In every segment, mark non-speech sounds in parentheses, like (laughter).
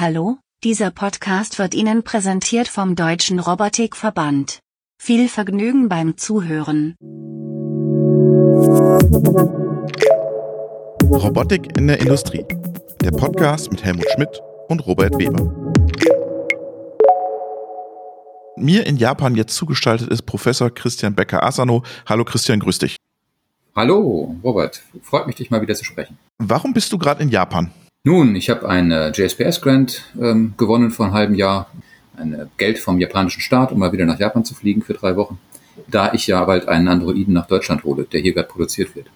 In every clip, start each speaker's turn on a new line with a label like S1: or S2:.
S1: Hallo, dieser Podcast wird Ihnen präsentiert vom Deutschen Robotikverband. Viel Vergnügen beim Zuhören.
S2: Robotik in der Industrie. Der Podcast mit Helmut Schmidt und Robert Weber. Mir in Japan jetzt zugestaltet ist Professor Christian Becker-Asano. Hallo Christian, grüß dich.
S3: Hallo, Robert. Freut mich, dich mal wieder zu sprechen.
S2: Warum bist du gerade in Japan?
S3: Nun, ich habe ein äh, JSPS-Grant ähm, gewonnen vor einem halben Jahr. Ein äh, Geld vom japanischen Staat, um mal wieder nach Japan zu fliegen für drei Wochen. Da ich ja bald einen Androiden nach Deutschland hole, der hier gerade produziert wird.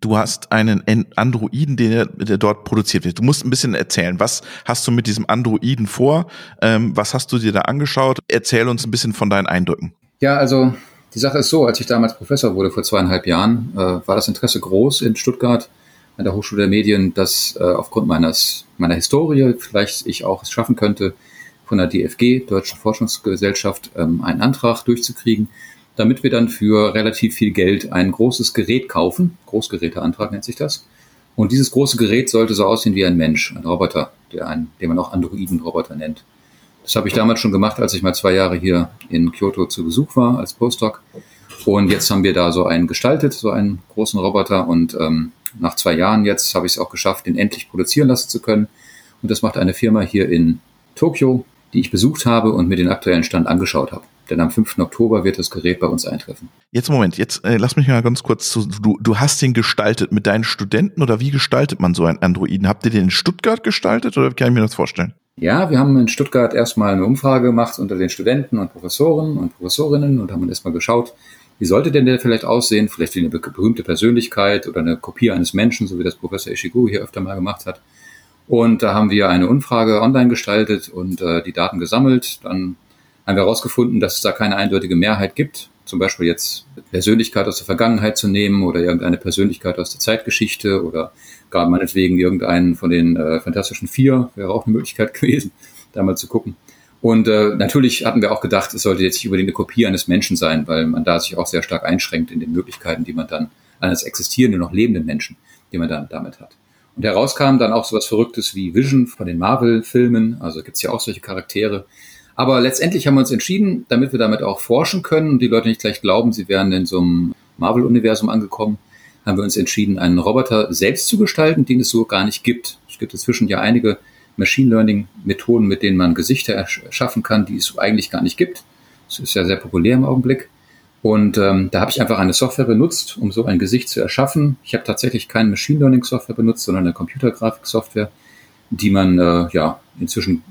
S2: Du hast einen Androiden, der, der dort produziert wird. Du musst ein bisschen erzählen. Was hast du mit diesem Androiden vor? Ähm, was hast du dir da angeschaut? Erzähl uns ein bisschen von deinen Eindrücken.
S3: Ja, also die Sache ist so, als ich damals Professor wurde vor zweieinhalb Jahren, äh, war das Interesse groß in Stuttgart an der Hochschule der Medien, dass äh, aufgrund meines, meiner Historie vielleicht ich auch es schaffen könnte, von der DFG, Deutschen Forschungsgesellschaft, ähm, einen Antrag durchzukriegen, damit wir dann für relativ viel Geld ein großes Gerät kaufen. Großgeräteantrag nennt sich das. Und dieses große Gerät sollte so aussehen wie ein Mensch, ein Roboter, der ein, den man auch Androiden-Roboter nennt. Das habe ich damals schon gemacht, als ich mal zwei Jahre hier in Kyoto zu Besuch war als Postdoc. Und jetzt haben wir da so einen gestaltet, so einen großen Roboter. Und ähm, nach zwei Jahren jetzt habe ich es auch geschafft, den endlich produzieren lassen zu können. Und das macht eine Firma hier in Tokio, die ich besucht habe und mir den aktuellen Stand angeschaut habe. Denn am 5. Oktober wird das Gerät bei uns eintreffen.
S2: Jetzt Moment, jetzt äh, lass mich mal ganz kurz zu. Du, du hast den gestaltet mit deinen Studenten oder wie gestaltet man so einen Androiden? Habt ihr den in Stuttgart gestaltet oder kann ich mir das vorstellen?
S3: Ja, wir haben in Stuttgart erstmal eine Umfrage gemacht unter den Studenten und Professoren und Professorinnen und haben erstmal geschaut, wie sollte denn der vielleicht aussehen? Vielleicht wie eine berühmte Persönlichkeit oder eine Kopie eines Menschen, so wie das Professor Ishiguro hier öfter mal gemacht hat. Und da haben wir eine Umfrage online gestaltet und äh, die Daten gesammelt. Dann haben wir herausgefunden, dass es da keine eindeutige Mehrheit gibt. Zum Beispiel jetzt Persönlichkeit aus der Vergangenheit zu nehmen oder irgendeine Persönlichkeit aus der Zeitgeschichte oder gar meinetwegen irgendeinen von den äh, Fantastischen Vier wäre auch eine Möglichkeit (laughs) gewesen, da mal zu gucken. Und äh, natürlich hatten wir auch gedacht, es sollte jetzt nicht unbedingt eine Kopie eines Menschen sein, weil man da sich auch sehr stark einschränkt in den Möglichkeiten, die man dann eines existierenden, noch lebenden Menschen, die man dann damit hat. Und herauskam dann auch so was Verrücktes wie Vision von den Marvel-Filmen, also gibt's ja auch solche Charaktere. Aber letztendlich haben wir uns entschieden, damit wir damit auch forschen können und die Leute nicht gleich glauben, sie wären in so einem Marvel-Universum angekommen, haben wir uns entschieden, einen Roboter selbst zu gestalten, den es so gar nicht gibt. Es gibt inzwischen ja einige Machine Learning Methoden, mit denen man Gesichter erschaffen kann, die es eigentlich gar nicht gibt. Das ist ja sehr populär im Augenblick. Und ähm, da habe ich einfach eine Software benutzt, um so ein Gesicht zu erschaffen. Ich habe tatsächlich keine Machine Learning Software benutzt, sondern eine Computergrafik Software, die man äh, ja inzwischen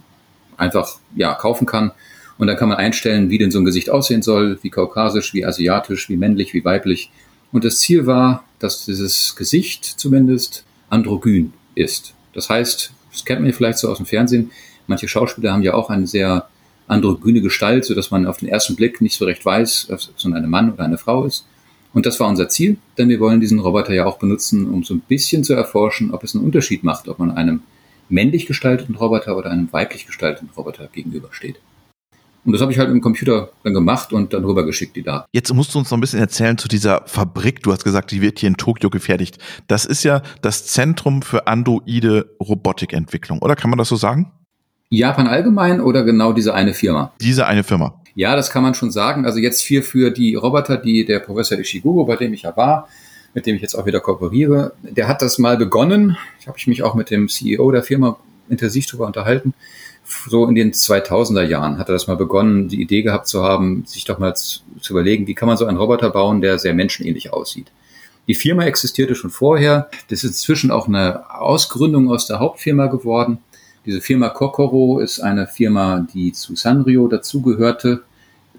S3: einfach ja kaufen kann. Und dann kann man einstellen, wie denn so ein Gesicht aussehen soll, wie kaukasisch, wie asiatisch, wie männlich, wie weiblich. Und das Ziel war, dass dieses Gesicht zumindest androgyn ist. Das heißt, das kennt man vielleicht so aus dem Fernsehen. Manche Schauspieler haben ja auch eine sehr androgyne Gestalt, so dass man auf den ersten Blick nicht so recht weiß, ob es ein Mann oder eine Frau ist. Und das war unser Ziel, denn wir wollen diesen Roboter ja auch benutzen, um so ein bisschen zu erforschen, ob es einen Unterschied macht, ob man einem männlich gestalteten Roboter oder einem weiblich gestalteten Roboter gegenübersteht. Und das habe ich halt im Computer dann gemacht und dann rübergeschickt, die Daten.
S2: Jetzt musst du uns noch ein bisschen erzählen zu dieser Fabrik. Du hast gesagt, die wird hier in Tokio gefertigt. Das ist ja das Zentrum für androide Robotikentwicklung, oder kann man das so sagen?
S3: Japan allgemein oder genau diese eine Firma?
S2: Diese eine Firma.
S3: Ja, das kann man schon sagen. Also jetzt hier für die Roboter, die der Professor Ishiguro, bei dem ich ja war, mit dem ich jetzt auch wieder kooperiere, der hat das mal begonnen. Ich habe mich auch mit dem CEO der Firma intensiv darüber unterhalten so in den 2000er Jahren hat er das mal begonnen, die Idee gehabt zu haben, sich doch mal zu, zu überlegen, wie kann man so einen Roboter bauen, der sehr menschenähnlich aussieht. Die Firma existierte schon vorher. Das ist inzwischen auch eine Ausgründung aus der Hauptfirma geworden. Diese Firma Kokoro ist eine Firma, die zu Sanrio dazugehörte.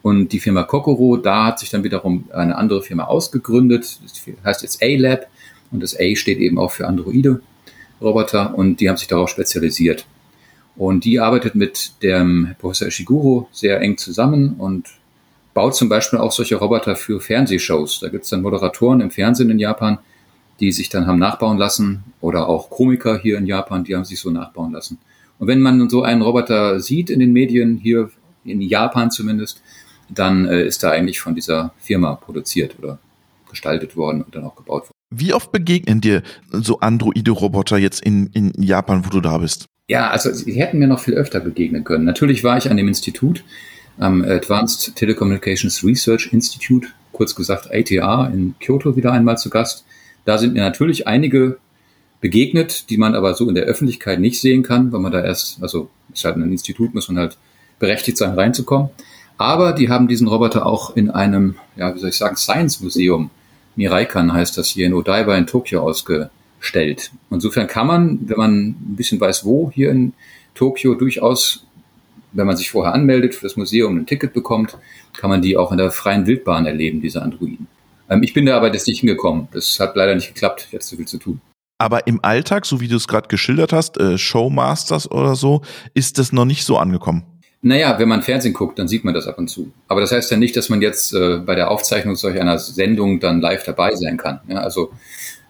S3: Und die Firma Kokoro, da hat sich dann wiederum eine andere Firma ausgegründet. Das heißt jetzt A-Lab. Und das A steht eben auch für Androide Roboter. Und die haben sich darauf spezialisiert. Und die arbeitet mit dem Professor Ishiguro sehr eng zusammen und baut zum Beispiel auch solche Roboter für Fernsehshows. Da gibt es dann Moderatoren im Fernsehen in Japan, die sich dann haben nachbauen lassen oder auch Komiker hier in Japan, die haben sich so nachbauen lassen. Und wenn man so einen Roboter sieht in den Medien, hier in Japan zumindest, dann äh, ist er eigentlich von dieser Firma produziert oder gestaltet worden und dann auch gebaut worden.
S2: Wie oft begegnen dir so Androide-Roboter jetzt in, in Japan, wo du da bist?
S3: Ja, also sie hätten mir noch viel öfter begegnen können. Natürlich war ich an dem Institut, am Advanced Telecommunications Research Institute, kurz gesagt ATR in Kyoto wieder einmal zu Gast. Da sind mir natürlich einige begegnet, die man aber so in der Öffentlichkeit nicht sehen kann, weil man da erst, also ist halt ein Institut, muss man halt berechtigt sein, reinzukommen. Aber die haben diesen Roboter auch in einem, ja, wie soll ich sagen, Science Museum, Miraikan heißt das hier in Odaiba in Tokio ausgestellt. Insofern kann man, wenn man ein bisschen weiß, wo hier in Tokio durchaus, wenn man sich vorher anmeldet für das Museum ein Ticket bekommt, kann man die auch in der freien Wildbahn erleben, diese Androiden. Ähm, ich bin da aber jetzt nicht hingekommen. Das hat leider nicht geklappt. Jetzt zu viel zu tun.
S2: Aber im Alltag, so wie du es gerade geschildert hast, äh, Showmasters oder so, ist das noch nicht so angekommen.
S3: Naja, wenn man Fernsehen guckt, dann sieht man das ab und zu. Aber das heißt ja nicht, dass man jetzt äh, bei der Aufzeichnung solch einer Sendung dann live dabei sein kann. Ja, also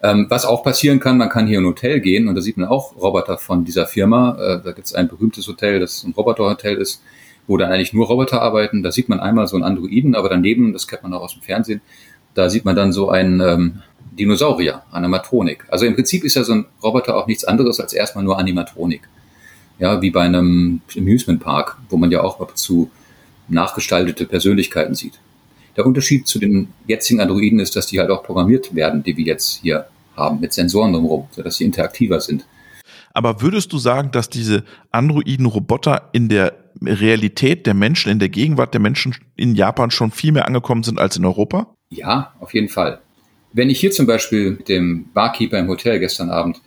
S3: ähm, was auch passieren kann, man kann hier in ein Hotel gehen und da sieht man auch Roboter von dieser Firma. Äh, da gibt es ein berühmtes Hotel, das ein Roboterhotel ist, wo dann eigentlich nur Roboter arbeiten. Da sieht man einmal so einen Androiden, aber daneben, das kennt man auch aus dem Fernsehen, da sieht man dann so einen ähm, Dinosaurier, Animatronik. Also im Prinzip ist ja so ein Roboter auch nichts anderes als erstmal nur Animatronik ja, wie bei einem Amusement Park, wo man ja auch ab zu nachgestaltete Persönlichkeiten sieht. Der Unterschied zu den jetzigen Androiden ist, dass die halt auch programmiert werden, die wir jetzt hier haben, mit Sensoren drumherum, sodass sie interaktiver sind.
S2: Aber würdest du sagen, dass diese Androiden-Roboter in der Realität der Menschen, in der Gegenwart der Menschen in Japan schon viel mehr angekommen sind als in Europa?
S3: Ja, auf jeden Fall. Wenn ich hier zum Beispiel mit dem Barkeeper im Hotel gestern Abend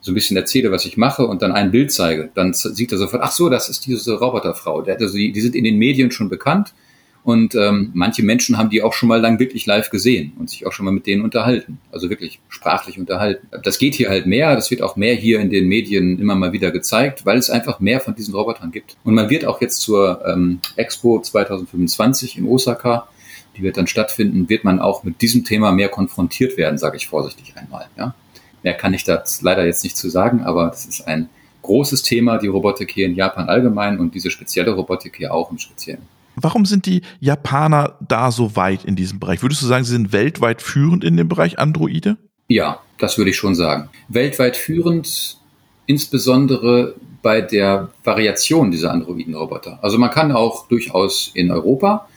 S3: so ein bisschen erzähle, was ich mache und dann ein Bild zeige, dann sieht er sofort, ach so, das ist diese Roboterfrau. Also die, die sind in den Medien schon bekannt und ähm, manche Menschen haben die auch schon mal lang wirklich live gesehen und sich auch schon mal mit denen unterhalten. Also wirklich sprachlich unterhalten. Das geht hier halt mehr, das wird auch mehr hier in den Medien immer mal wieder gezeigt, weil es einfach mehr von diesen Robotern gibt. Und man wird auch jetzt zur ähm, Expo 2025 in Osaka, die wird dann stattfinden, wird man auch mit diesem Thema mehr konfrontiert werden, sage ich vorsichtig einmal. Ja? Mehr kann ich da leider jetzt nicht zu sagen, aber das ist ein großes Thema, die Robotik hier in Japan allgemein und diese spezielle Robotik hier auch im Speziellen.
S2: Warum sind die Japaner da so weit in diesem Bereich? Würdest du sagen, sie sind weltweit führend in dem Bereich Androide?
S3: Ja, das würde ich schon sagen. Weltweit führend, insbesondere bei der Variation dieser Androiden-Roboter. Also man kann auch durchaus in Europa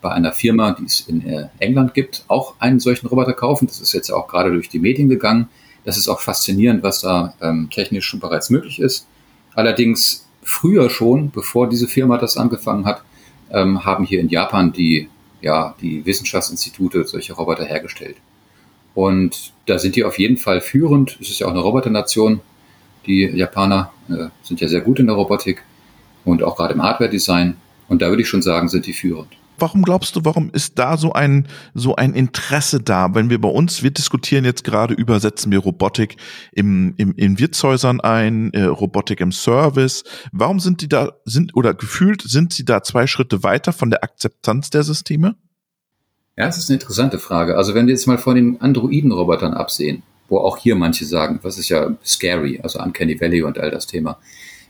S3: bei einer Firma, die es in äh, England gibt, auch einen solchen Roboter kaufen. Das ist jetzt auch gerade durch die Medien gegangen. Das ist auch faszinierend, was da ähm, technisch schon bereits möglich ist. Allerdings früher schon, bevor diese Firma das angefangen hat, ähm, haben hier in Japan die, ja, die Wissenschaftsinstitute solche Roboter hergestellt. Und da sind die auf jeden Fall führend. Es ist ja auch eine Roboternation. Die Japaner äh, sind ja sehr gut in der Robotik und auch gerade im Hardware-Design. Und da würde ich schon sagen, sind die führend.
S2: Warum glaubst du, warum ist da so ein, so ein Interesse da? Wenn wir bei uns, wir diskutieren jetzt gerade über, setzen wir Robotik im, im, in Wirtshäusern ein, äh, Robotik im Service. Warum sind die da, sind, oder gefühlt sind sie da zwei Schritte weiter von der Akzeptanz der Systeme?
S3: Ja, das ist eine interessante Frage. Also wenn wir jetzt mal von den Androiden-Robotern absehen, wo auch hier manche sagen, was ist ja scary, also Uncanny Valley und all das Thema.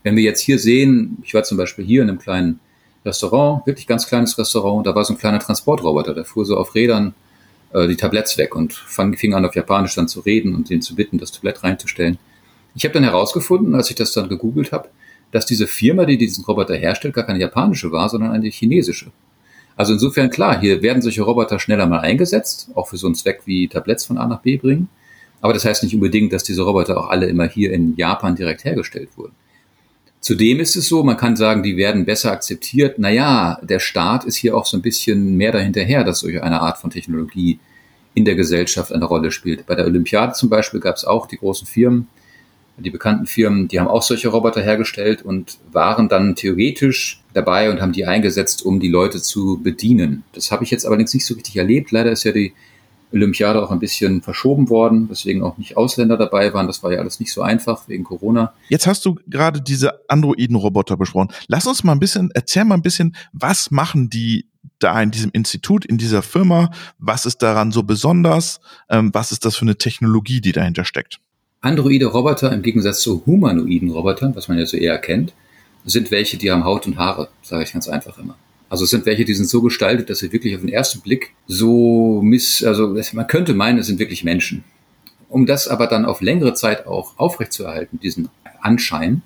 S3: Wenn wir jetzt hier sehen, ich war zum Beispiel hier in einem kleinen Restaurant, wirklich ganz kleines Restaurant. Da war so ein kleiner Transportroboter, der fuhr so auf Rädern äh, die Tabletts weg und fang, fing an auf Japanisch dann zu reden und den zu bitten, das Tablett reinzustellen. Ich habe dann herausgefunden, als ich das dann gegoogelt habe, dass diese Firma, die diesen Roboter herstellt, gar keine japanische war, sondern eine chinesische. Also insofern klar, hier werden solche Roboter schneller mal eingesetzt, auch für so einen Zweck wie Tabletts von A nach B bringen. Aber das heißt nicht unbedingt, dass diese Roboter auch alle immer hier in Japan direkt hergestellt wurden. Zudem ist es so, man kann sagen, die werden besser akzeptiert. Naja, der Staat ist hier auch so ein bisschen mehr dahinterher, dass solch eine Art von Technologie in der Gesellschaft eine Rolle spielt. Bei der Olympiade zum Beispiel gab es auch die großen Firmen, die bekannten Firmen, die haben auch solche Roboter hergestellt und waren dann theoretisch dabei und haben die eingesetzt, um die Leute zu bedienen. Das habe ich jetzt allerdings nicht so richtig erlebt. Leider ist ja die Olympiade auch ein bisschen verschoben worden, weswegen auch nicht Ausländer dabei waren. Das war ja alles nicht so einfach wegen Corona.
S2: Jetzt hast du gerade diese Androiden-Roboter besprochen. Lass uns mal ein bisschen, erzähl mal ein bisschen, was machen die da in diesem Institut, in dieser Firma? Was ist daran so besonders? Ähm, was ist das für eine Technologie, die dahinter steckt?
S3: Androide Roboter im Gegensatz zu humanoiden Robotern, was man ja so eher kennt, sind welche, die haben Haut und Haare, sage ich ganz einfach immer. Also es sind welche, die sind so gestaltet, dass sie wirklich auf den ersten Blick so miss, also man könnte meinen, es sind wirklich Menschen. Um das aber dann auf längere Zeit auch aufrechtzuerhalten, diesen Anschein,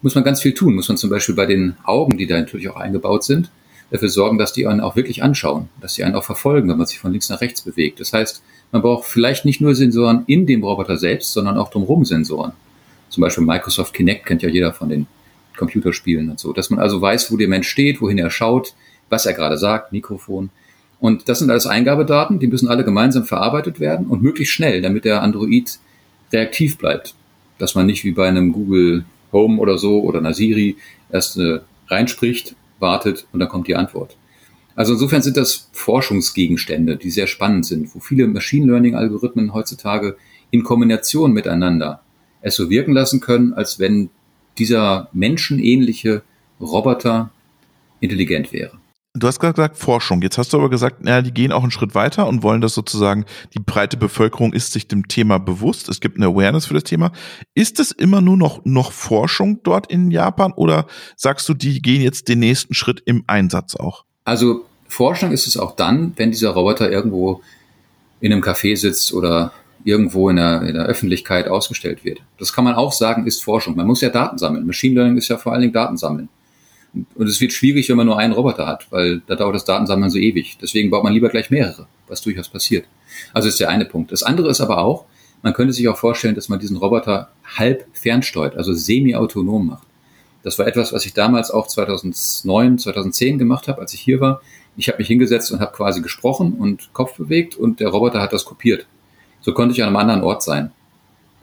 S3: muss man ganz viel tun. Muss man zum Beispiel bei den Augen, die da natürlich auch eingebaut sind, dafür sorgen, dass die einen auch wirklich anschauen, dass sie einen auch verfolgen, wenn man sich von links nach rechts bewegt. Das heißt, man braucht vielleicht nicht nur Sensoren in dem Roboter selbst, sondern auch drumherum Sensoren. Zum Beispiel Microsoft Kinect kennt ja jeder von den Computerspielen und so. Dass man also weiß, wo der Mensch steht, wohin er schaut, was er gerade sagt, Mikrofon. Und das sind alles Eingabedaten, die müssen alle gemeinsam verarbeitet werden und möglichst schnell, damit der Android reaktiv bleibt. Dass man nicht wie bei einem Google Home oder so oder einer Siri erst äh, reinspricht, wartet und dann kommt die Antwort. Also insofern sind das Forschungsgegenstände, die sehr spannend sind, wo viele Machine Learning Algorithmen heutzutage in Kombination miteinander es so wirken lassen können, als wenn dieser menschenähnliche Roboter intelligent wäre.
S2: Du hast gerade gesagt Forschung. Jetzt hast du aber gesagt, naja, die gehen auch einen Schritt weiter und wollen das sozusagen, die breite Bevölkerung ist sich dem Thema bewusst. Es gibt eine Awareness für das Thema. Ist es immer nur noch, noch Forschung dort in Japan oder sagst du, die gehen jetzt den nächsten Schritt im Einsatz auch?
S3: Also Forschung ist es auch dann, wenn dieser Roboter irgendwo in einem Café sitzt oder irgendwo in der, in der Öffentlichkeit ausgestellt wird. Das kann man auch sagen, ist Forschung. Man muss ja Daten sammeln. Machine Learning ist ja vor allen Dingen Daten sammeln. Und es wird schwierig, wenn man nur einen Roboter hat, weil da dauert das Datensammeln so ewig. Deswegen baut man lieber gleich mehrere, was durchaus passiert. Also ist der eine Punkt. Das andere ist aber auch, man könnte sich auch vorstellen, dass man diesen Roboter halb fernsteuert, also semi-autonom macht. Das war etwas, was ich damals auch 2009, 2010 gemacht habe, als ich hier war. Ich habe mich hingesetzt und habe quasi gesprochen und Kopf bewegt und der Roboter hat das kopiert. So konnte ich an einem anderen Ort sein,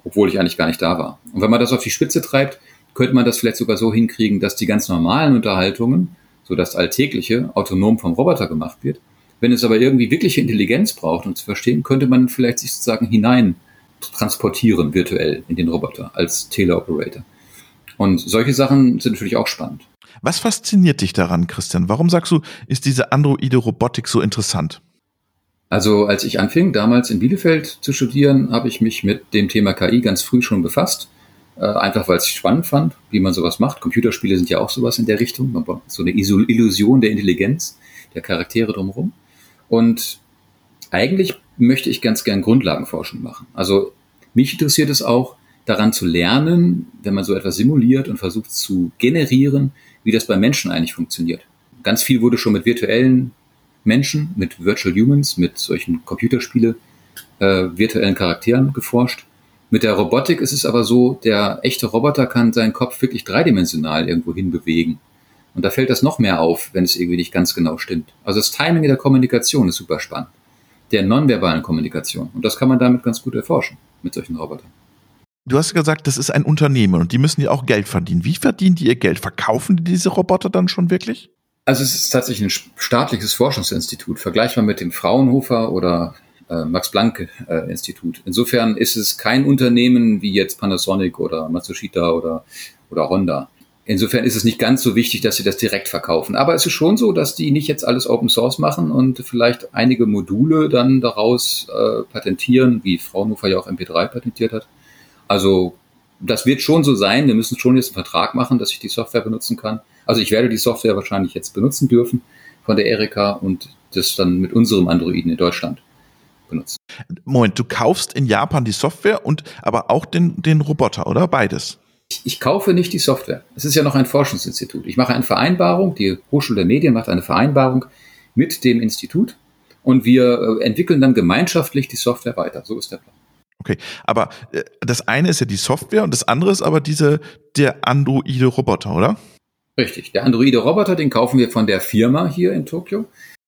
S3: obwohl ich eigentlich gar nicht da war. Und wenn man das auf die Spitze treibt, könnte man das vielleicht sogar so hinkriegen, dass die ganz normalen Unterhaltungen, so das Alltägliche, autonom vom Roboter gemacht wird. Wenn es aber irgendwie wirkliche Intelligenz braucht, um zu verstehen, könnte man vielleicht sich sozusagen hinein transportieren virtuell in den Roboter als Teleoperator. Und solche Sachen sind natürlich auch spannend.
S2: Was fasziniert dich daran, Christian? Warum sagst du, ist diese androide Robotik so interessant?
S3: Also als ich anfing, damals in Bielefeld zu studieren, habe ich mich mit dem Thema KI ganz früh schon befasst äh, einfach weil ich es spannend fand, wie man sowas macht. Computerspiele sind ja auch sowas in der Richtung, so eine Illusion der Intelligenz der Charaktere drumherum. Und eigentlich möchte ich ganz gern Grundlagenforschung machen. Also mich interessiert es auch, daran zu lernen, wenn man so etwas simuliert und versucht zu generieren, wie das bei Menschen eigentlich funktioniert. Ganz viel wurde schon mit virtuellen Menschen, mit Virtual Humans, mit solchen Computerspiele, äh, virtuellen Charakteren geforscht. Mit der Robotik ist es aber so, der echte Roboter kann seinen Kopf wirklich dreidimensional irgendwo hin bewegen. Und da fällt das noch mehr auf, wenn es irgendwie nicht ganz genau stimmt. Also das Timing der Kommunikation ist super spannend. Der nonverbalen Kommunikation. Und das kann man damit ganz gut erforschen, mit solchen Robotern.
S2: Du hast gesagt, das ist ein Unternehmen und die müssen ja auch Geld verdienen. Wie verdienen die ihr Geld? Verkaufen die diese Roboter dann schon wirklich?
S3: Also es ist tatsächlich ein staatliches Forschungsinstitut, vergleichbar mit dem Fraunhofer oder äh, Max-Planck-Institut. Äh, Insofern ist es kein Unternehmen wie jetzt Panasonic oder Matsushita oder, oder Honda. Insofern ist es nicht ganz so wichtig, dass sie das direkt verkaufen. Aber es ist schon so, dass die nicht jetzt alles Open Source machen und vielleicht einige Module dann daraus äh, patentieren, wie Fraunhofer ja auch MP3 patentiert hat. Also das wird schon so sein. Wir müssen schon jetzt einen Vertrag machen, dass ich die Software benutzen kann. Also ich werde die Software wahrscheinlich jetzt benutzen dürfen von der Erika und das dann mit unserem Androiden in Deutschland benutzen.
S2: Moment, du kaufst in Japan die Software und aber auch den, den Roboter, oder? Beides.
S3: Ich, ich kaufe nicht die Software. Es ist ja noch ein Forschungsinstitut. Ich mache eine Vereinbarung, die Hochschule der Medien macht eine Vereinbarung mit dem Institut und wir äh, entwickeln dann gemeinschaftlich die Software weiter. So ist der Plan.
S2: Okay, aber äh, das eine ist ja die Software und das andere ist aber diese der androide Roboter, oder?
S3: Richtig, der androide Roboter, den kaufen wir von der Firma hier in Tokio.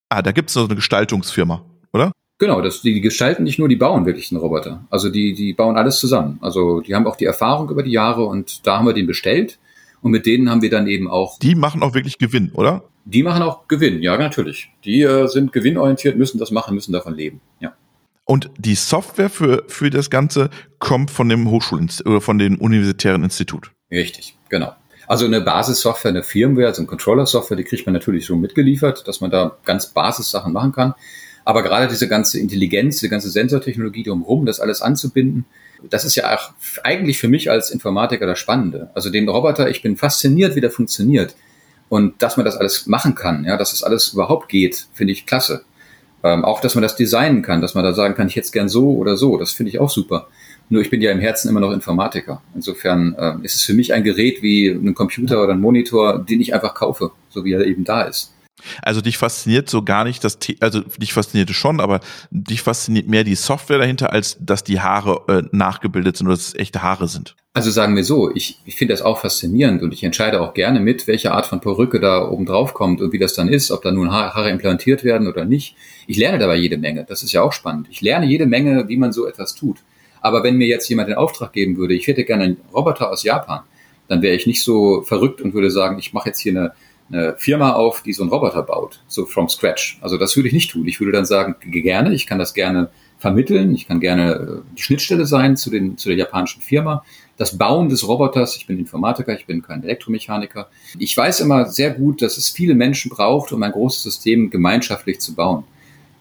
S2: Ah, da gibt es so eine Gestaltungsfirma, oder?
S3: Genau, das, die gestalten nicht nur, die bauen wirklich einen Roboter. Also die, die bauen alles zusammen. Also die haben auch die Erfahrung über die Jahre und da haben wir den bestellt und mit denen haben wir dann eben auch.
S2: Die machen auch wirklich Gewinn, oder?
S3: Die machen auch Gewinn, ja, natürlich. Die äh, sind gewinnorientiert, müssen das machen, müssen davon leben, ja.
S2: Und die Software für, für das Ganze kommt von dem Hochschulen oder von dem universitären Institut.
S3: Richtig, genau. Also eine Basissoftware, eine Firmware, also eine Controller-Software, die kriegt man natürlich schon mitgeliefert, dass man da ganz Basissachen machen kann. Aber gerade diese ganze Intelligenz, diese ganze Sensortechnologie drumherum, das alles anzubinden, das ist ja auch eigentlich für mich als Informatiker das Spannende. Also den Roboter, ich bin fasziniert, wie der funktioniert. Und dass man das alles machen kann, ja, dass das alles überhaupt geht, finde ich klasse. Ähm, auch, dass man das designen kann, dass man da sagen kann, ich hätte es gern so oder so, das finde ich auch super. Nur ich bin ja im Herzen immer noch Informatiker. Insofern äh, ist es für mich ein Gerät wie ein Computer oder ein Monitor, den ich einfach kaufe, so wie er eben da ist.
S2: Also dich fasziniert so gar nicht das, also dich fasziniert es schon, aber dich fasziniert mehr die Software dahinter, als dass die Haare äh, nachgebildet sind oder dass es echte Haare sind.
S3: Also sagen wir so, ich, ich finde das auch faszinierend und ich entscheide auch gerne mit, welche Art von Perücke da oben drauf kommt und wie das dann ist, ob da nun Haare implantiert werden oder nicht. Ich lerne dabei jede Menge, das ist ja auch spannend. Ich lerne jede Menge, wie man so etwas tut. Aber wenn mir jetzt jemand den Auftrag geben würde, ich hätte gerne einen Roboter aus Japan, dann wäre ich nicht so verrückt und würde sagen, ich mache jetzt hier eine, eine Firma auf, die so einen Roboter baut, so from scratch. Also das würde ich nicht tun. Ich würde dann sagen, gerne, ich kann das gerne vermitteln, ich kann gerne äh, die Schnittstelle sein zu, den, zu der japanischen Firma. Das Bauen des Roboters, ich bin Informatiker, ich bin kein Elektromechaniker. Ich weiß immer sehr gut, dass es viele Menschen braucht, um ein großes System gemeinschaftlich zu bauen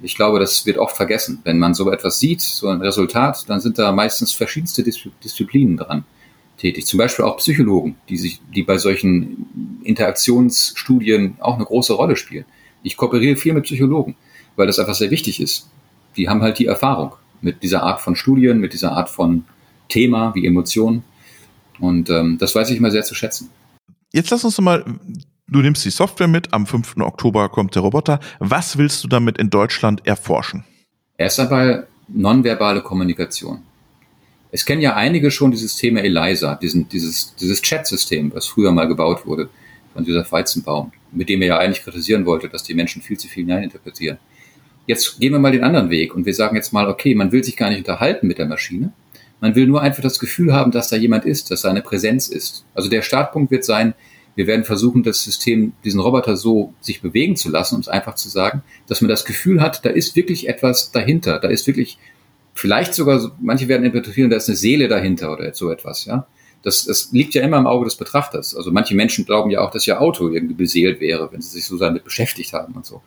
S3: ich glaube, das wird oft vergessen. Wenn man so etwas sieht, so ein Resultat, dann sind da meistens verschiedenste Disziplinen dran tätig. Zum Beispiel auch Psychologen, die sich, die bei solchen Interaktionsstudien auch eine große Rolle spielen. Ich kooperiere viel mit Psychologen, weil das einfach sehr wichtig ist. Die haben halt die Erfahrung mit dieser Art von Studien, mit dieser Art von Thema wie Emotionen. Und ähm, das weiß ich immer sehr zu schätzen.
S2: Jetzt lass uns mal Du nimmst die Software mit, am 5. Oktober kommt der Roboter. Was willst du damit in Deutschland erforschen?
S3: Erst einmal nonverbale Kommunikation. Es kennen ja einige schon dieses Thema ELISA, diesen, dieses, dieses Chat-System, was früher mal gebaut wurde von dieser Weizenbaum, mit dem er ja eigentlich kritisieren wollte, dass die Menschen viel zu viel hineininterpretieren. Jetzt gehen wir mal den anderen Weg und wir sagen jetzt mal, okay, man will sich gar nicht unterhalten mit der Maschine. Man will nur einfach das Gefühl haben, dass da jemand ist, dass da eine Präsenz ist. Also der Startpunkt wird sein, wir werden versuchen, das System, diesen Roboter so sich bewegen zu lassen, um es einfach zu sagen, dass man das Gefühl hat, da ist wirklich etwas dahinter, da ist wirklich, vielleicht sogar, manche werden interpretieren, da ist eine Seele dahinter oder so etwas, ja. Das, das liegt ja immer im Auge des Betrachters. Also manche Menschen glauben ja auch, dass ihr Auto irgendwie beseelt wäre, wenn sie sich so damit beschäftigt haben und so.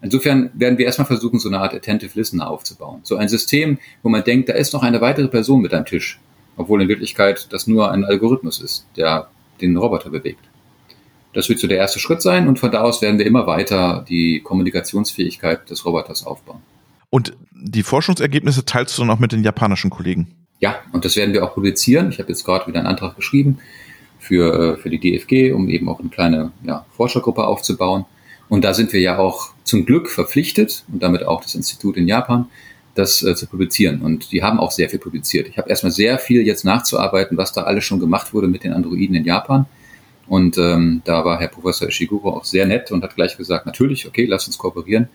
S3: Insofern werden wir erstmal versuchen, so eine Art Attentive Listener aufzubauen. So ein System, wo man denkt, da ist noch eine weitere Person mit am Tisch, obwohl in Wirklichkeit das nur ein Algorithmus ist, der den Roboter bewegt. Das wird so der erste Schritt sein und von da aus werden wir immer weiter die Kommunikationsfähigkeit des Roboters aufbauen.
S2: Und die Forschungsergebnisse teilst du dann auch mit den japanischen Kollegen?
S3: Ja, und das werden wir auch publizieren. Ich habe jetzt gerade wieder einen Antrag geschrieben für, äh, für die DFG, um eben auch eine kleine ja, Forschergruppe aufzubauen. Und da sind wir ja auch zum Glück verpflichtet und damit auch das Institut in Japan, das äh, zu publizieren. Und die haben auch sehr viel publiziert. Ich habe erstmal sehr viel jetzt nachzuarbeiten, was da alles schon gemacht wurde mit den Androiden in Japan. Und ähm, da war Herr Professor Ishiguro auch sehr nett und hat gleich gesagt, natürlich, okay, lass uns kooperieren.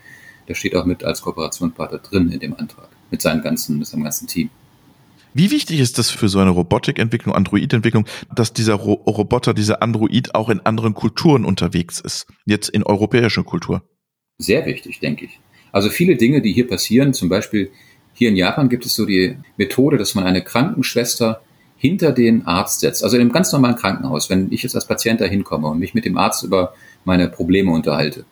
S3: Der steht auch mit als Kooperationspartner drin in dem Antrag, mit seinem ganzen, mit seinem ganzen Team.
S2: Wie wichtig ist das für so eine Robotikentwicklung, Android-Entwicklung, dass dieser Ro Roboter, dieser Android auch in anderen Kulturen unterwegs ist, jetzt in europäischer Kultur?
S3: Sehr wichtig, denke ich. Also viele Dinge, die hier passieren, zum Beispiel hier in Japan gibt es so die Methode, dass man eine Krankenschwester hinter den Arzt setzt. Also in einem ganz normalen Krankenhaus, wenn ich jetzt als Patient da hinkomme und mich mit dem Arzt über meine Probleme unterhalte,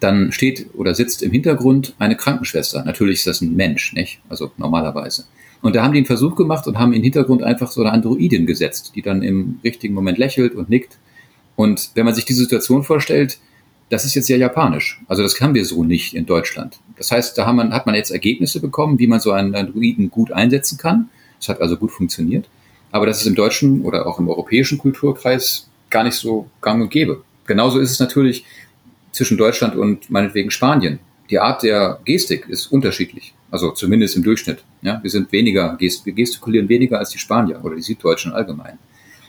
S3: dann steht oder sitzt im Hintergrund eine Krankenschwester. Natürlich ist das ein Mensch, nicht? Also normalerweise. Und da haben die einen Versuch gemacht und haben im Hintergrund einfach so eine Androidin gesetzt, die dann im richtigen Moment lächelt und nickt. Und wenn man sich die Situation vorstellt, das ist jetzt sehr japanisch. Also das haben wir so nicht in Deutschland. Das heißt, da man, hat man jetzt Ergebnisse bekommen, wie man so einen Androiden gut einsetzen kann. Das hat also gut funktioniert. Aber das ist im deutschen oder auch im europäischen Kulturkreis gar nicht so gang und gäbe. Genauso ist es natürlich zwischen Deutschland und meinetwegen Spanien. Die Art der Gestik ist unterschiedlich. Also zumindest im Durchschnitt. Ja, wir sind weniger, wir gestikulieren weniger als die Spanier oder die Süddeutschen allgemein.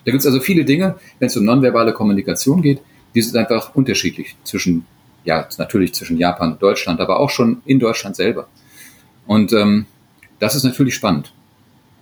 S3: Da gibt es also viele Dinge, wenn es um nonverbale Kommunikation geht, die sind einfach unterschiedlich zwischen, ja, natürlich zwischen Japan und Deutschland, aber auch schon in Deutschland selber. Und ähm, das ist natürlich spannend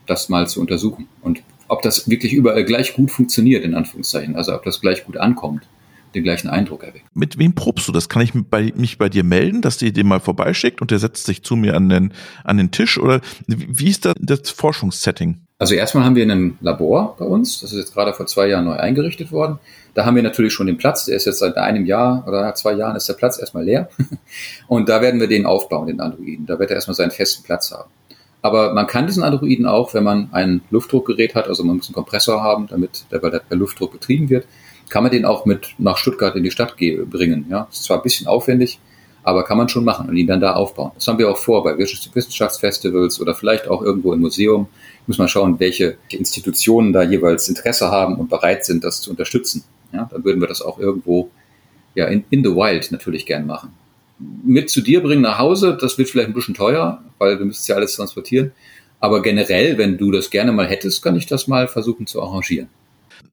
S3: das mal zu untersuchen. Und ob das wirklich überall gleich gut funktioniert, in Anführungszeichen, also ob das gleich gut ankommt, den gleichen Eindruck erweckt.
S2: Mit wem probst du das? Kann ich bei, mich bei dir melden, dass die den mal vorbeischickt und der setzt sich zu mir an den, an den Tisch? Oder wie ist da das Forschungssetting?
S3: Also erstmal haben wir ein Labor bei uns, das ist jetzt gerade vor zwei Jahren neu eingerichtet worden. Da haben wir natürlich schon den Platz, der ist jetzt seit einem Jahr oder zwei Jahren ist der Platz erstmal leer. (laughs) Und da werden wir den aufbauen, den Androiden. Da wird er erstmal seinen festen Platz haben. Aber man kann diesen Androiden auch, wenn man ein Luftdruckgerät hat, also man muss einen Kompressor haben, damit der bei Luftdruck betrieben wird, kann man den auch mit nach Stuttgart in die Stadt bringen. Ja, ist zwar ein bisschen aufwendig, aber kann man schon machen und ihn dann da aufbauen. Das haben wir auch vor bei Wissenschaftsfestivals oder vielleicht auch irgendwo im Museum. Muss man schauen, welche Institutionen da jeweils Interesse haben und bereit sind, das zu unterstützen. Ja, dann würden wir das auch irgendwo ja, in, in the wild natürlich gern machen. Mit zu dir bringen nach Hause, das wird vielleicht ein bisschen teuer, weil wir müssen ja alles transportieren. Aber generell, wenn du das gerne mal hättest, kann ich das mal versuchen zu arrangieren.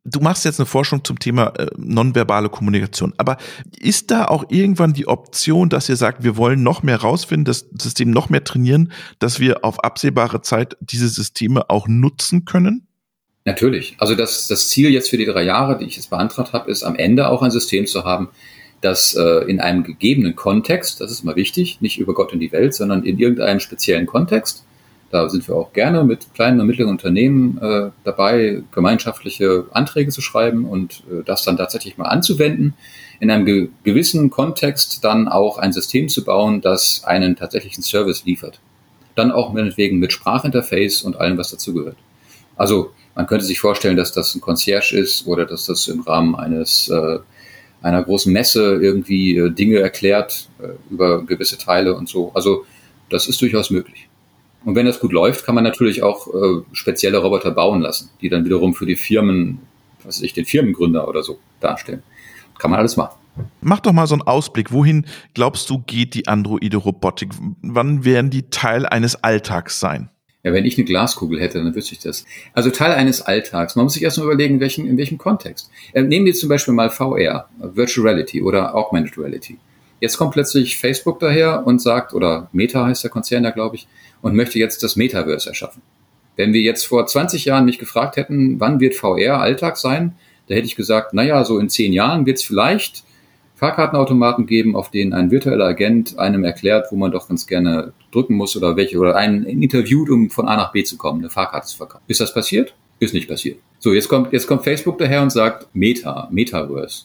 S2: Du machst jetzt eine Forschung zum Thema äh, nonverbale Kommunikation. Aber ist da auch irgendwann die Option, dass ihr sagt, wir wollen noch mehr rausfinden, das System noch mehr trainieren, dass wir auf absehbare Zeit diese Systeme auch nutzen können?
S3: Natürlich. Also das, das Ziel jetzt für die drei Jahre, die ich jetzt beantragt habe, ist am Ende auch ein System zu haben, das äh, in einem gegebenen Kontext, das ist mal wichtig, nicht über Gott und die Welt, sondern in irgendeinem speziellen Kontext, da sind wir auch gerne mit kleinen und mittleren Unternehmen äh, dabei, gemeinschaftliche Anträge zu schreiben und äh, das dann tatsächlich mal anzuwenden, in einem ge gewissen Kontext dann auch ein System zu bauen, das einen tatsächlichen Service liefert. Dann auch meinetwegen mit Sprachinterface und allem, was dazugehört. Also man könnte sich vorstellen, dass das ein Concierge ist oder dass das im Rahmen eines äh, einer großen Messe irgendwie äh, Dinge erklärt äh, über gewisse Teile und so. Also das ist durchaus möglich. Und wenn das gut läuft, kann man natürlich auch äh, spezielle Roboter bauen lassen, die dann wiederum für die Firmen, was weiß ich, den Firmengründer oder so darstellen. Kann man alles machen.
S2: Mach doch mal so einen Ausblick. Wohin glaubst du, geht die Androide Robotik? Wann werden die Teil eines Alltags sein?
S3: Ja, wenn ich eine Glaskugel hätte, dann wüsste ich das. Also Teil eines Alltags. Man muss sich erstmal überlegen, welchen, in welchem Kontext. Äh, nehmen wir zum Beispiel mal VR, Virtual Reality oder Augmented Reality. Jetzt kommt plötzlich Facebook daher und sagt, oder Meta heißt der Konzern da, glaube ich, und möchte jetzt das Metaverse erschaffen. Wenn wir jetzt vor 20 Jahren mich gefragt hätten, wann wird VR Alltag sein, da hätte ich gesagt, naja, so in zehn Jahren wird es vielleicht Fahrkartenautomaten geben, auf denen ein virtueller Agent einem erklärt, wo man doch ganz gerne drücken muss oder welche, oder einen interviewt, um von A nach B zu kommen, eine Fahrkarte zu verkaufen. Ist das passiert? Ist nicht passiert. So, jetzt kommt, jetzt kommt Facebook daher und sagt Meta, Metaverse.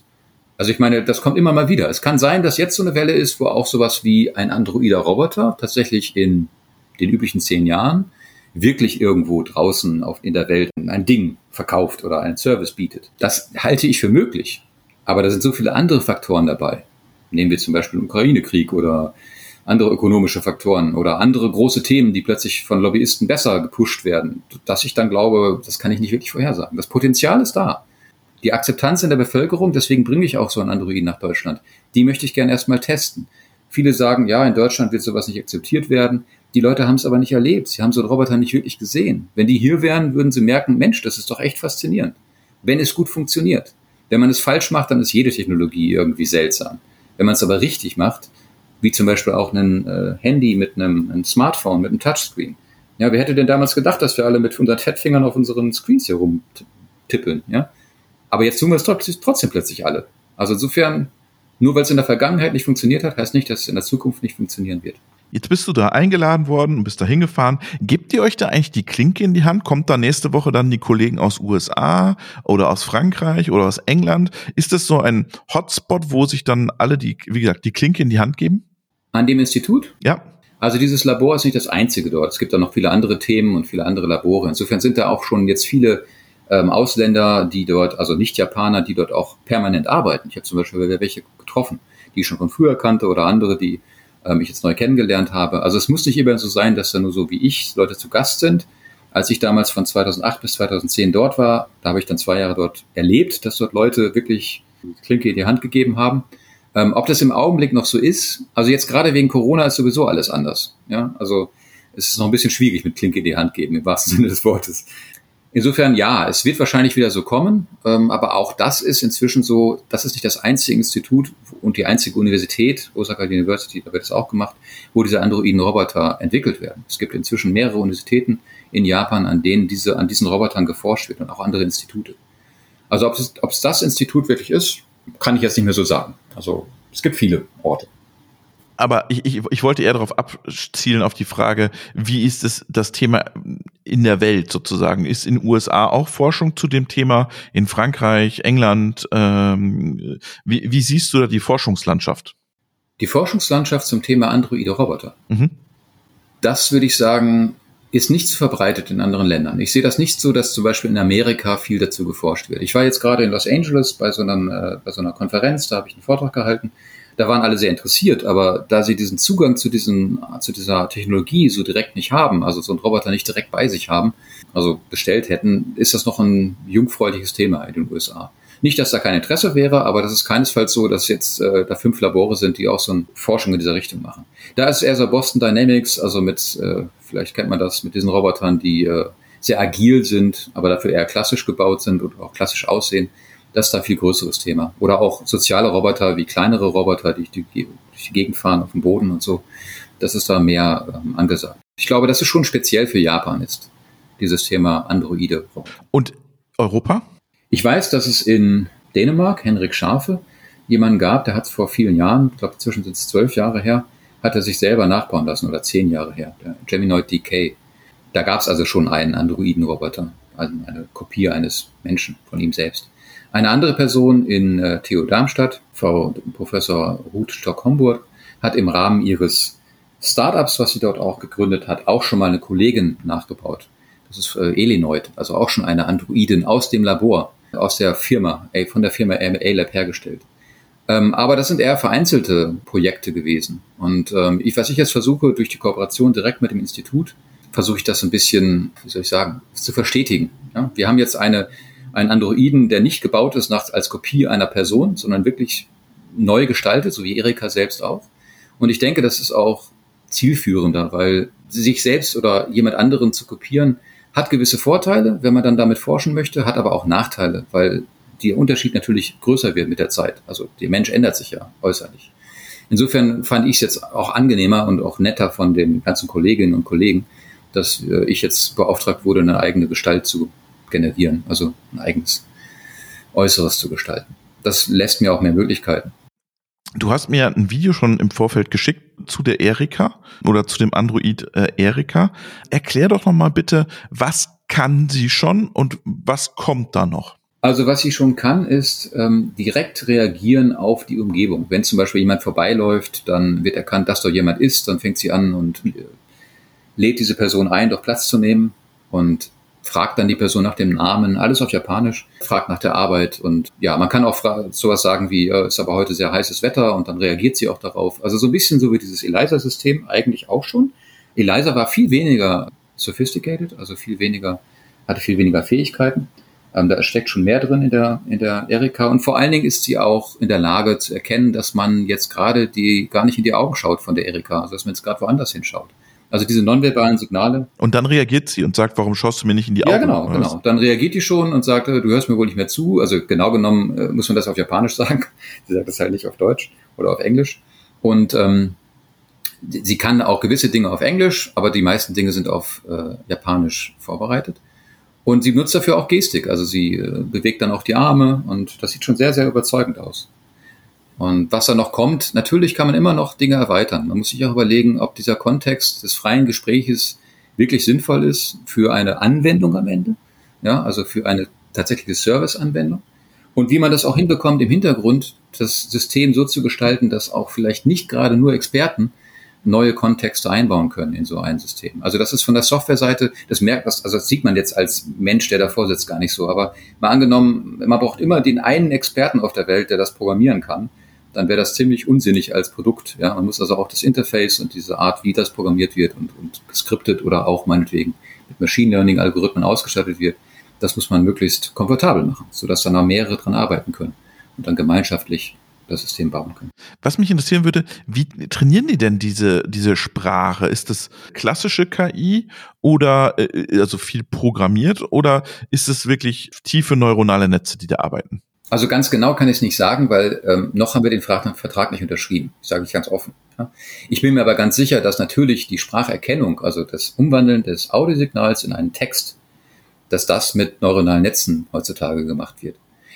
S3: Also ich meine, das kommt immer mal wieder. Es kann sein, dass jetzt so eine Welle ist, wo auch sowas wie ein androider Roboter tatsächlich in den üblichen zehn Jahren wirklich irgendwo draußen auf, in der Welt ein Ding verkauft oder einen Service bietet. Das halte ich für möglich. Aber da sind so viele andere Faktoren dabei. Nehmen wir zum Beispiel den Ukraine-Krieg oder andere ökonomische Faktoren oder andere große Themen, die plötzlich von Lobbyisten besser gepusht werden, dass ich dann glaube, das kann ich nicht wirklich vorhersagen. Das Potenzial ist da die Akzeptanz in der Bevölkerung, deswegen bringe ich auch so einen Android nach Deutschland, die möchte ich gerne erstmal testen. Viele sagen, ja, in Deutschland wird sowas nicht akzeptiert werden. Die Leute haben es aber nicht erlebt. Sie haben so einen Roboter nicht wirklich gesehen. Wenn die hier wären, würden sie merken, Mensch, das ist doch echt faszinierend. Wenn es gut funktioniert. Wenn man es falsch macht, dann ist jede Technologie irgendwie seltsam. Wenn man es aber richtig macht, wie zum Beispiel auch ein äh, Handy mit einem, einem Smartphone, mit einem Touchscreen. Ja, wer hätte denn damals gedacht, dass wir alle mit 100 Fettfingern auf unseren Screens hier rumtippeln, ja? Aber jetzt tun wir es trotzdem plötzlich alle. Also insofern, nur weil es in der Vergangenheit nicht funktioniert hat, heißt nicht, dass es in der Zukunft nicht funktionieren wird.
S2: Jetzt bist du da eingeladen worden und bist da hingefahren. Gebt ihr euch da eigentlich die Klinke in die Hand? Kommt da nächste Woche dann die Kollegen aus USA oder aus Frankreich oder aus England? Ist das so ein Hotspot, wo sich dann alle die, wie gesagt, die Klinke in die Hand geben?
S3: An dem Institut?
S2: Ja.
S3: Also dieses Labor ist nicht das einzige dort. Es gibt da noch viele andere Themen und viele andere Labore. Insofern sind da auch schon jetzt viele ähm, Ausländer, die dort, also nicht Japaner, die dort auch permanent arbeiten. Ich habe zum Beispiel welche getroffen, die ich schon von früher kannte oder andere, die ähm, ich jetzt neu kennengelernt habe. Also es muss nicht immer so sein, dass da nur so wie ich Leute zu Gast sind. Als ich damals von 2008 bis 2010 dort war, da habe ich dann zwei Jahre dort erlebt, dass dort Leute wirklich Klinke in die Hand gegeben haben. Ähm, ob das im Augenblick noch so ist, also jetzt gerade wegen Corona ist sowieso alles anders. Ja, also es ist noch ein bisschen schwierig mit Klinke in die Hand geben, im wahrsten (laughs) Sinne des Wortes. Insofern ja, es wird wahrscheinlich wieder so kommen, ähm, aber auch das ist inzwischen so, das ist nicht das einzige Institut und die einzige Universität, Osaka University, da wird es auch gemacht, wo diese Androiden-Roboter entwickelt werden. Es gibt inzwischen mehrere Universitäten in Japan, an denen diese, an diesen Robotern geforscht wird und auch andere Institute. Also ob es, ob es das Institut wirklich ist, kann ich jetzt nicht mehr so sagen. Also es gibt viele Orte
S2: aber ich, ich, ich wollte eher darauf abzielen, auf die Frage, wie ist es das Thema in der Welt sozusagen? Ist in den USA auch Forschung zu dem Thema, in Frankreich, England? Ähm, wie, wie siehst du da die Forschungslandschaft?
S3: Die Forschungslandschaft zum Thema Androide Roboter. Mhm. Das würde ich sagen, ist nicht so verbreitet in anderen Ländern. Ich sehe das nicht so, dass zum Beispiel in Amerika viel dazu geforscht wird. Ich war jetzt gerade in Los Angeles bei so, einem, äh, bei so einer Konferenz, da habe ich einen Vortrag gehalten Da waren alle sehr interessiert, aber da sie diesen Zugang zu, diesen, zu dieser Technologie so direkt nicht haben, also so einen Roboter nicht direkt bei sich haben, also bestellt hätten, ist das noch ein jungfräuliches Thema in den USA. Nicht, dass da kein Interesse wäre, aber das ist keinesfalls so, dass jetzt äh, da fünf Labore sind, die auch so eine Forschung in dieser Richtung machen. Da ist eher so Boston Dynamics, also mit, äh, vielleicht kennt man das, mit diesen Robotern, die äh, sehr agil sind, aber dafür eher klassisch gebaut sind und auch klassisch aussehen. Das ist da ein viel größeres Thema. Oder auch soziale Roboter wie kleinere Roboter, die durch die, durch die Gegend fahren auf dem Boden und so. Das ist da mehr ähm, angesagt. Ich glaube, dass es schon speziell für Japan ist, dieses Thema Androide.
S2: Und Europa?
S3: Ich weiß, dass es in Dänemark, Henrik Schafe, jemanden gab, der hat es vor vielen Jahren, ich glaube zwischen sind es zwölf Jahre her, hat er sich selber nachbauen lassen oder zehn Jahre her, der Geminoid DK. Da gab es also schon einen Androiden-Roboter, also eine Kopie eines Menschen von ihm selbst. Eine andere Person in äh, TU Darmstadt, Frau Professor Ruth Stock-Homburg, hat im Rahmen ihres Startups, was sie dort auch gegründet hat, auch schon mal eine Kollegin nachgebaut. Das ist äh, Elinoid, also auch schon eine Androidin aus dem Labor aus der Firma, von der Firma A-Lab hergestellt. Ähm, aber das sind eher vereinzelte Projekte gewesen. Und ähm, ich, was ich jetzt versuche, durch die Kooperation direkt mit dem Institut, versuche ich das ein bisschen, wie soll ich sagen, zu verstetigen. Ja? Wir haben jetzt eine, einen Androiden, der nicht gebaut ist nach, als Kopie einer Person, sondern wirklich neu gestaltet, so wie Erika selbst auch. Und ich denke, das ist auch zielführender, weil sich selbst oder jemand anderen zu kopieren, hat gewisse Vorteile, wenn man dann damit forschen möchte, hat aber auch Nachteile, weil der Unterschied natürlich größer wird mit der Zeit. Also der Mensch ändert sich ja äußerlich. Insofern fand ich es jetzt auch angenehmer und auch netter von den ganzen Kolleginnen und Kollegen, dass äh, ich jetzt beauftragt wurde, eine eigene Gestalt zu generieren, also ein eigenes Äußeres zu gestalten. Das lässt mir auch mehr Möglichkeiten.
S2: Du hast mir ein Video schon im Vorfeld geschickt zu der Erika oder zu dem Android äh, Erika. Erklär doch noch mal bitte, was kann sie schon und was kommt da noch?
S3: Also was sie schon kann, ist ähm, direkt reagieren auf die Umgebung. Wenn zum Beispiel jemand vorbeiläuft, dann wird erkannt, dass dort jemand ist, dann fängt sie an und äh, lädt diese Person ein, doch Platz zu nehmen und fragt dann die Person nach dem Namen, alles auf Japanisch, fragt nach der Arbeit und ja, man kann auch sowas sagen wie, äh, ist aber heute sehr heißes Wetter und dann reagiert sie auch darauf. Also so ein bisschen so wie dieses ELISA-System eigentlich auch schon. ELISA war viel weniger sophisticated, also viel weniger, hatte viel weniger Fähigkeiten. Ähm, da steckt schon mehr drin in der, in der Erika und vor allen Dingen ist sie auch in der Lage zu erkennen, dass man jetzt gerade die gar nicht in die Augen schaut von der Erika, also dass man jetzt gerade woanders hinschaut. Also diese nonverbalen Signale.
S2: Und dann reagiert sie und sagt, warum schaust du mir nicht in die Augen?
S3: Ja, genau, genau. Dann reagiert die schon und sagt, äh, du hörst mir wohl nicht mehr zu. Also genau genommen äh, muss man das auf Japanisch (laughs) sagen. Sie sagt das halt nicht auf Deutsch oder auf Englisch. Und ähm, sie kann auch gewisse Dinge auf Englisch, aber die meisten Dinge sind auf äh, Japanisch vorbereitet. Und sie nutzt dafür auch Gestik. Also sie äh, bewegt dann auch die Arme und das sieht schon sehr, sehr überzeugend aus. Und was da noch kommt, natürlich kann man immer noch Dinge erweitern. Man muss sich auch überlegen, ob dieser Kontext des freien Gespräches wirklich sinnvoll ist für eine Anwendung am Ende. Ja, also für eine tatsächliche Service-Anwendung. Und wie man das auch hinbekommt, im Hintergrund das System so zu gestalten, dass auch vielleicht nicht gerade nur Experten neue Kontexte einbauen können in so ein System. Also das ist von der Softwareseite, das merkt das, also das sieht man jetzt als Mensch, der davor sitzt, gar nicht so. Aber mal angenommen, man braucht immer den einen Experten auf der Welt, der das programmieren kann dann wäre das ziemlich unsinnig als Produkt. Ja? Man muss also auch das Interface und diese Art, wie das programmiert wird und, und geskriptet oder auch meinetwegen mit Machine Learning Algorithmen ausgestattet wird, das muss man möglichst komfortabel machen, sodass dann auch mehrere dran arbeiten können und dann gemeinschaftlich das System bauen können.
S2: Was mich interessieren würde, wie trainieren die denn diese, diese Sprache? Ist das klassische KI oder äh, also viel programmiert oder ist es wirklich tiefe neuronale Netze, die da arbeiten?
S3: Also ganz genau kann ich es nicht sagen, weil ähm, noch haben wir den Vertrag nicht unterschrieben, sage ich ganz offen. Ja. Ich bin mir aber ganz sicher, dass natürlich die Spracherkennung, also das Umwandeln des Audiosignals in einen Text, dass das mit neuronalen Netzen heutzutage gemacht wird.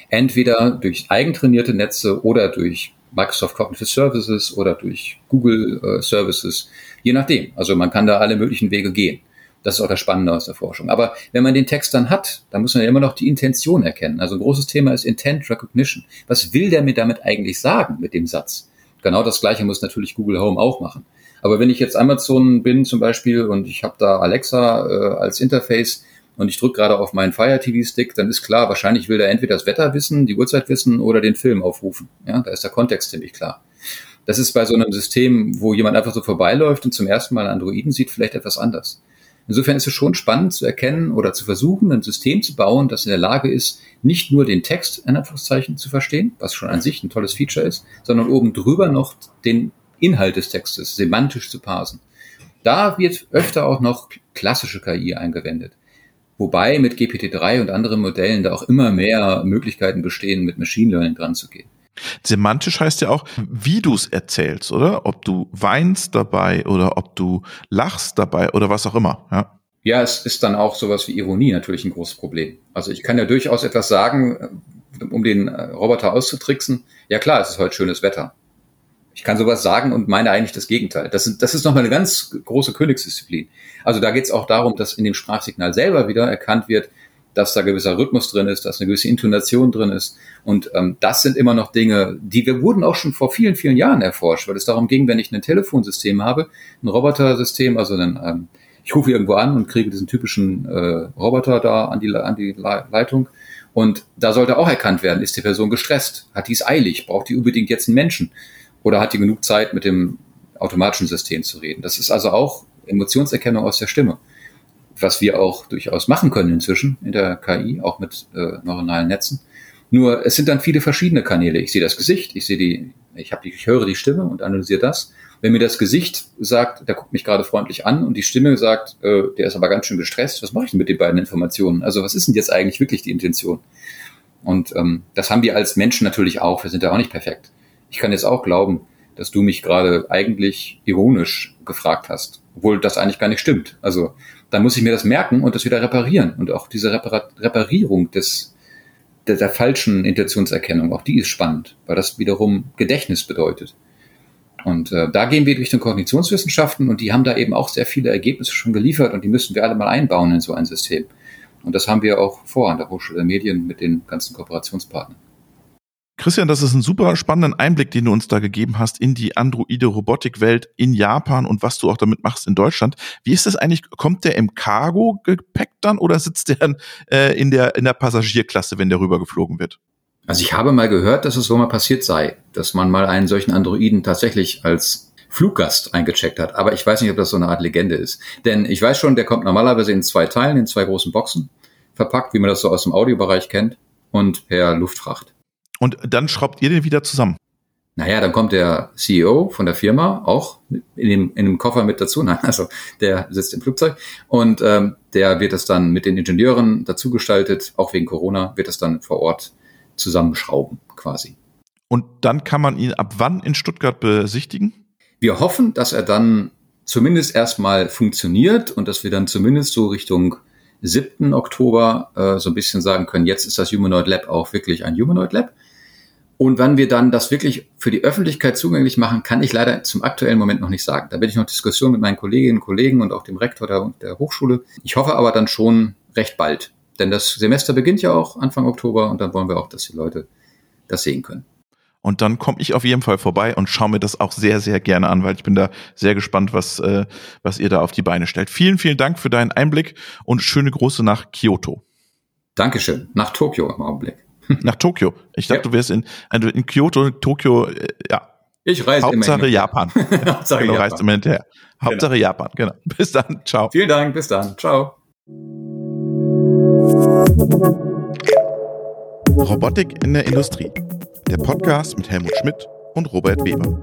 S3: Entweder durch eigentrainierte Netze oder durch Microsoft Cognitive Services oder durch Google äh, Services, je nachdem. Also man kann da alle möglichen Wege gehen. Das ist auch das Spannende aus der Forschung. Aber wenn man den Text dann hat, dann muss man ja immer noch die Intention erkennen. Also ein großes Thema ist Intent Recognition. Was will der mir damit eigentlich sagen mit dem Satz? Genau das Gleiche muss natürlich Google Home auch machen. Aber wenn ich jetzt Amazon bin zum Beispiel und ich habe da Alexa äh, als Interface und ich drücke gerade auf meinen Fire TV Stick, dann ist klar, wahrscheinlich will der entweder das Wetter wissen, die Uhrzeit wissen oder den Film aufrufen. Ja, da ist der Kontext ziemlich klar. Das ist bei so einem System, wo jemand einfach so vorbeiläuft und zum ersten Mal Androiden sieht, vielleicht etwas anders. Insofern ist es schon spannend zu erkennen oder zu versuchen, ein System zu bauen, das in der Lage ist, nicht nur den Text in Anführungszeichen zu verstehen, was schon an sich ein tolles Feature ist, sondern oben drüber noch den Inhalt des Textes semantisch zu parsen. Da wird öfter auch noch klassische KI eingewendet. Wobei mit GPT-3 und anderen Modellen da auch immer mehr Möglichkeiten bestehen, mit Machine Learning dran zu gehen.
S2: Semantisch heißt ja auch, wie du es erzählst, oder? Ob du weinst dabei oder ob du lachst dabei oder was auch immer, ja.
S3: Ja, es ist dann auch sowas wie Ironie natürlich ein großes Problem. Also ich kann ja durchaus etwas sagen, um den Roboter auszutricksen. Ja klar, es ist heute schönes Wetter. Ich kann sowas sagen und meine eigentlich das Gegenteil. Das, ist, das ist nochmal eine ganz große Königsdisziplin. Also da geht es auch darum, dass in dem Sprachsignal selber wieder erkannt wird, dass da gewisser Rhythmus drin ist, dass eine gewisse Intonation drin ist. Und ähm, das sind immer noch Dinge, die wir wurden auch schon vor vielen, vielen Jahren erforscht, weil es darum ging, wenn ich ein Telefonsystem habe, ein Robotersystem, also ein, ähm, ich rufe irgendwo an und kriege diesen typischen äh, Roboter da an die, an die Leitung. Und da sollte auch erkannt werden, ist die Person gestresst? Hat die es eilig? Braucht die unbedingt jetzt einen Menschen? Oder hat die genug Zeit, mit dem automatischen System zu reden? Das ist also auch Emotionserkennung aus der Stimme was wir auch durchaus machen können inzwischen in der KI, auch mit äh, neuronalen Netzen. Nur es sind dann viele verschiedene Kanäle. Ich sehe das Gesicht, ich sehe die, ich habe die, ich höre die Stimme und analysiere das. Wenn mir das Gesicht sagt, der guckt mich gerade freundlich an und die Stimme sagt, äh, der ist aber ganz schön gestresst, was mache ich denn mit den beiden Informationen? Also was ist denn jetzt eigentlich wirklich die Intention? Und ähm, das haben wir als Menschen natürlich auch. Wir sind ja auch nicht perfekt. Ich kann jetzt auch glauben, dass du mich gerade eigentlich ironisch gefragt hast, obwohl das eigentlich gar nicht stimmt. Also dann muss ich mir das merken und das wieder reparieren. Und auch diese Repar Reparierung des, der, der falschen Intentionserkennung, auch die ist spannend, weil das wiederum Gedächtnis bedeutet. Und äh, da gehen wir durch den Kognitionswissenschaften und die haben da eben auch sehr viele Ergebnisse schon geliefert und die müssen wir alle mal einbauen in so ein System. Und das haben wir auch vor an der Hochschule der Medien mit den ganzen Kooperationspartnern.
S2: Christian, das ist ein super spannender Einblick, den du uns da gegeben hast in die androide Robotikwelt in Japan und was du auch damit machst in Deutschland. Wie ist das eigentlich? Kommt der im Cargo-Gepäck dann oder sitzt der äh, in der in der Passagierklasse, wenn der rübergeflogen wird?
S3: Also ich habe mal gehört, dass es so mal passiert sei, dass man mal einen solchen Androiden tatsächlich als Fluggast eingecheckt hat. Aber ich weiß nicht, ob das so eine Art Legende ist. Denn ich weiß schon, der kommt normalerweise in zwei Teilen, in zwei großen Boxen, verpackt, wie man das so aus dem Audiobereich kennt, und per Luftfracht.
S2: Und dann schraubt ihr den wieder zusammen.
S3: Naja, dann kommt der CEO von der Firma auch in dem, in dem Koffer mit dazu. (laughs) Nein, also der sitzt im Flugzeug und ähm, der wird das dann mit den Ingenieuren dazu gestaltet, auch wegen Corona, wird das dann vor Ort zusammenschrauben quasi.
S2: Und dann kann man ihn ab wann in Stuttgart besichtigen?
S3: Wir hoffen, dass er dann zumindest erstmal funktioniert und dass wir dann zumindest so Richtung 7. Oktober äh, so ein bisschen sagen können, jetzt ist das Humanoid Lab auch wirklich ein Humanoid Lab. Und wann wir dann das wirklich für die Öffentlichkeit zugänglich machen, kann ich leider zum aktuellen Moment noch nicht sagen. Da bin ich noch Diskussion mit meinen Kolleginnen und Kollegen und auch dem Rektor der, der Hochschule. Ich hoffe aber dann schon recht bald. Denn das Semester beginnt ja auch Anfang Oktober und dann wollen wir auch, dass die Leute das sehen können.
S2: Und dann komme ich auf jeden Fall vorbei und schaue mir das auch sehr, sehr gerne an, weil ich bin da sehr gespannt, was, äh, was ihr da auf die Beine stellt. Vielen, vielen Dank für deinen Einblick und schöne Grüße nach Kyoto.
S3: Dankeschön. Nach Tokio im Augenblick. (laughs)
S2: Nach Tokio. Ich dachte, ja. du wärst in, also in Kyoto, Tokio, äh, ja.
S3: Ich reise
S2: Hauptsache Japan. (laughs) (laughs) Hauptsache genau, Japan. reist immer hinterher. Hauptsache genau. Japan, genau. Bis dann. Ciao.
S3: Vielen Dank. Bis dann. Ciao.
S2: Robotik in der Industrie. Der Podcast mit Helmut Schmidt und Robert Weber.